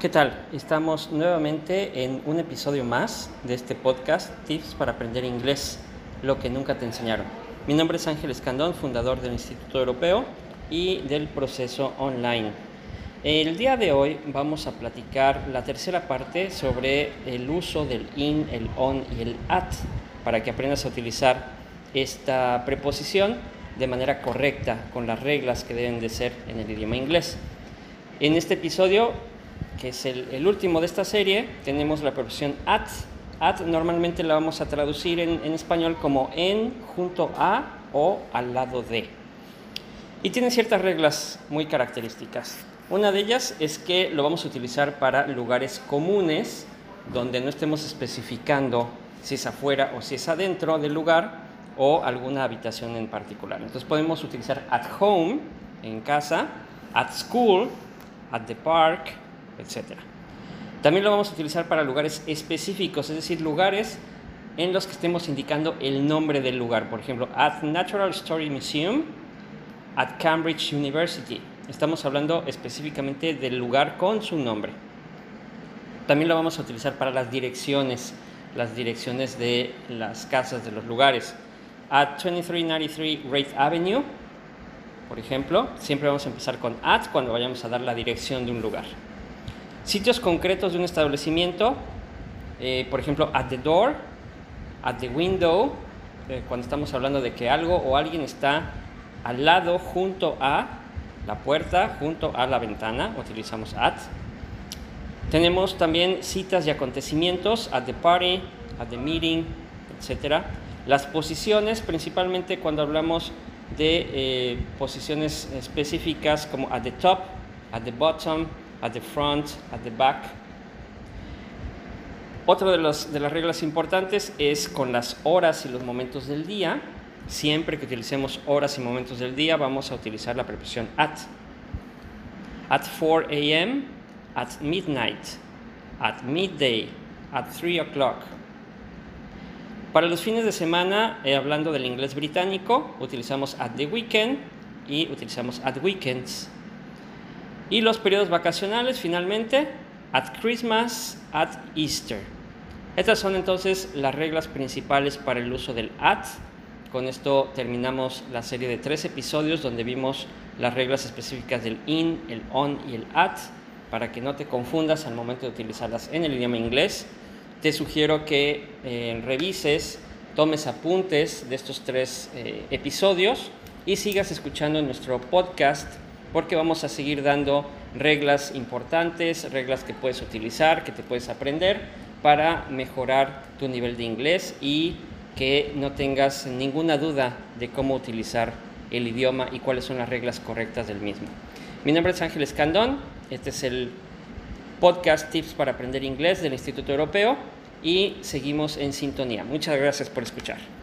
¿Qué tal? Estamos nuevamente en un episodio más de este podcast, Tips para aprender inglés, lo que nunca te enseñaron. Mi nombre es Ángel Escandón, fundador del Instituto Europeo y del proceso online. El día de hoy vamos a platicar la tercera parte sobre el uso del in, el on y el at para que aprendas a utilizar esta preposición de manera correcta con las reglas que deben de ser en el idioma inglés. En este episodio que es el, último de esta serie, tenemos la preposición at. At normalmente la vamos a traducir en, en español como en, junto a o al lado de. Y tiene ciertas reglas muy características. Una de ellas es que lo vamos a utilizar para lugares comunes donde no estemos especificando si es afuera o si es adentro del lugar o alguna habitación en particular. Entonces podemos utilizar at home, en casa, at school, at the park, etc. También lo vamos a utilizar para lugares específicos, es decir, lugares en los que estemos indicando el nombre del lugar. Por ejemplo, at Natural History Museum, at Cambridge University. Estamos hablando específicamente del lugar con su nombre. También lo vamos a utilizar para las direcciones, las direcciones de las casas, de los lugares. At 2393 Wraith Avenue, por ejemplo, siempre vamos a empezar con at cuando vayamos a dar la dirección de un lugar. Sitios concretos de un establecimiento, eh, por ejemplo, at the door, at the window, eh, cuando estamos hablando de que algo o alguien está al lado, junto a la puerta, junto a la ventana, utilizamos at. Tenemos también citas y acontecimientos, at the party, at the meeting, etc. Las posiciones, principalmente cuando hablamos de eh, posiciones específicas como at the top, at the bottom, at the front, at the back. Otra de, de las reglas importantes es con las horas y los momentos del día. Siempre que utilicemos horas y momentos del día vamos a utilizar la preposición at. At 4 a.m., at midnight, at midday, at 3 o'clock. Para los fines de semana, eh, hablando del inglés británico, utilizamos at the weekend y utilizamos at weekends. Y los periodos vacacionales, finalmente, at Christmas, at Easter. Estas son entonces las reglas principales para el uso del at. Con esto terminamos la serie de tres episodios donde vimos las reglas específicas del in, el on y el at, para que no te confundas al momento de utilizarlas en el idioma inglés. Te sugiero que eh, revises, tomes apuntes de estos tres eh, episodios y sigas escuchando nuestro podcast porque vamos a seguir dando reglas importantes, reglas que puedes utilizar, que te puedes aprender para mejorar tu nivel de inglés y que no tengas ninguna duda de cómo utilizar el idioma y cuáles son las reglas correctas del mismo. Mi nombre es Ángel Escandón, este es el podcast Tips para aprender inglés del Instituto Europeo y seguimos en sintonía. Muchas gracias por escuchar.